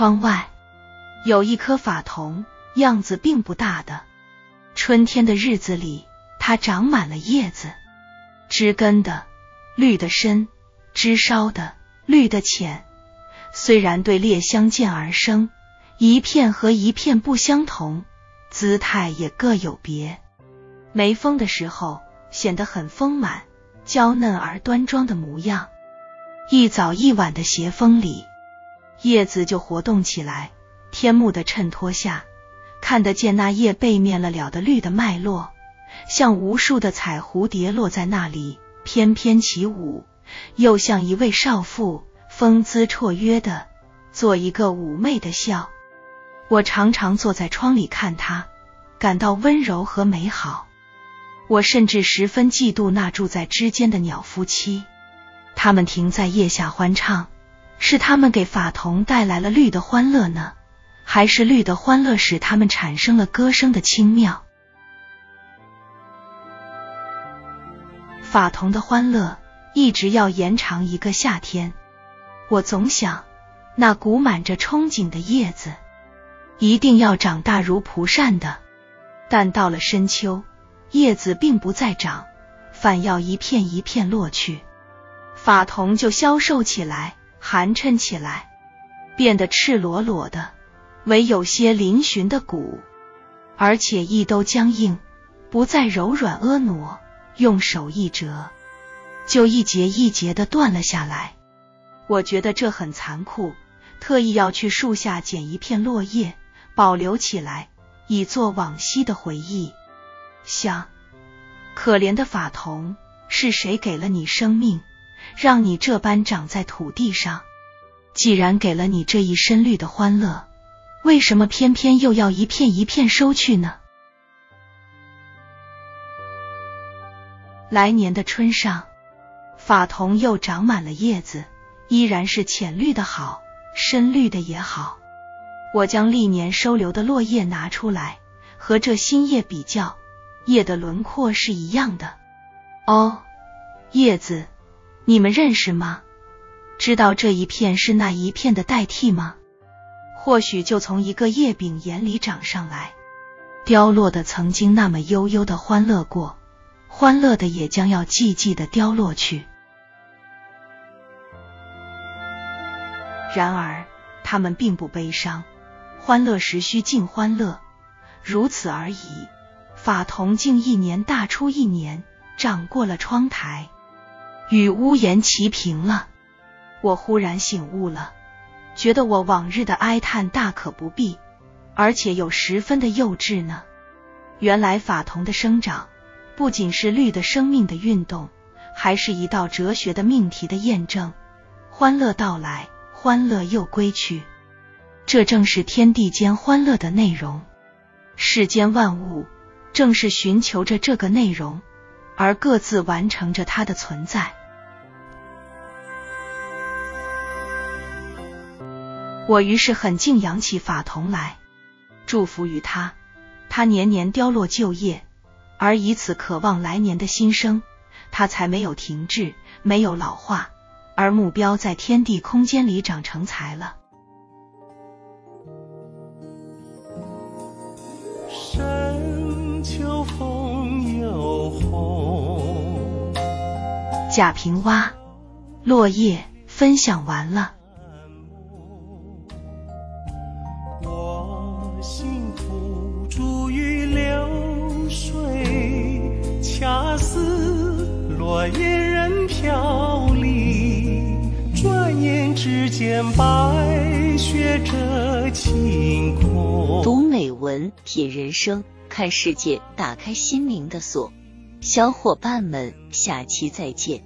窗外有一棵法桐，样子并不大的。春天的日子里，它长满了叶子，枝根的绿的深，枝梢的绿的浅。虽然对列相间而生，一片和一片不相同，姿态也各有别。没风的时候，显得很丰满、娇嫩而端庄的模样；一早一晚的斜风里，叶子就活动起来。天幕的衬托下，看得见那叶背面了了的绿的脉络，像无数的彩蝴蝶落在那里翩翩起舞，又像一位少妇风姿绰约的做一个妩媚的笑。我常常坐在窗里看它，感到温柔和美好。我甚至十分嫉妒那住在枝间的鸟夫妻，他们停在叶下欢唱，是他们给法桐带来了绿的欢乐呢，还是绿的欢乐使他们产生了歌声的轻妙？法桐的欢乐一直要延长一个夏天，我总想，那鼓满着憧憬的叶子一定要长大如蒲扇的，但到了深秋。叶子并不再长，反要一片一片落去，法桐就消瘦起来，寒碜起来，变得赤裸裸的，唯有些嶙峋的骨，而且亦都僵硬，不再柔软婀娜，用手一折，就一节一节的断了下来。我觉得这很残酷，特意要去树下捡一片落叶，保留起来，以作往昔的回忆。想，可怜的法桐，是谁给了你生命，让你这般长在土地上？既然给了你这一身绿的欢乐，为什么偏偏又要一片一片收去呢？来年的春上，法桐又长满了叶子，依然是浅绿的好，深绿的也好。我将历年收留的落叶拿出来，和这新叶比较。叶的轮廓是一样的哦，叶子，你们认识吗？知道这一片是那一片的代替吗？或许就从一个叶柄眼里长上来，凋落的曾经那么悠悠的欢乐过，欢乐的也将要寂寂的凋落去。然而他们并不悲伤，欢乐时须尽欢乐，如此而已。法桐竟一年大出一年，长过了窗台，与屋檐齐平了。我忽然醒悟了，觉得我往日的哀叹大可不必，而且有十分的幼稚呢。原来法桐的生长不仅是绿的生命的运动，还是一道哲学的命题的验证。欢乐到来，欢乐又归去，这正是天地间欢乐的内容。世间万物。正是寻求着这个内容，而各自完成着它的存在。我于是很敬仰起法桐来，祝福于他，他年年凋落旧叶，而以此渴望来年的新生，他才没有停滞，没有老化，而目标在天地空间里长成才了。秋枫又红贾平凹，落叶分享完了。落叶任飘零。转眼之间，白雪遮晴空。读美文，品人生，看世界，打开心灵的锁。小伙伴们，下期再见。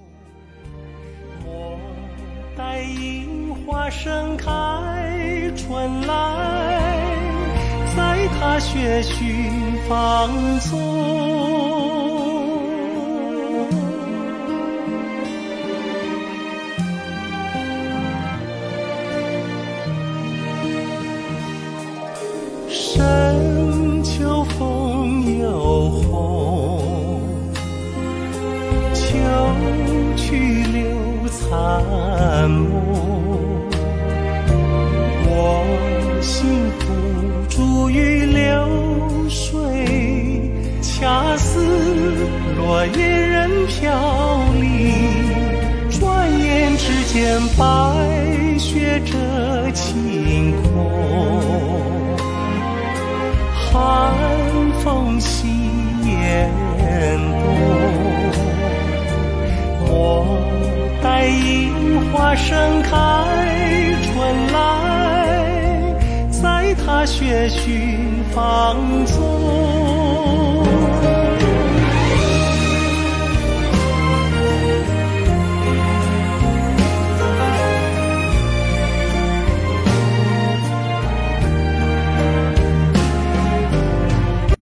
我待樱花盛开春来，在踏雪絮放纵。深秋风又红。秋去留残梦，我心付诸于流水，恰似落叶任飘零。转眼之间，白雪遮晴空，风袭严冬。我待樱花盛开春来，在踏雪寻芳踪。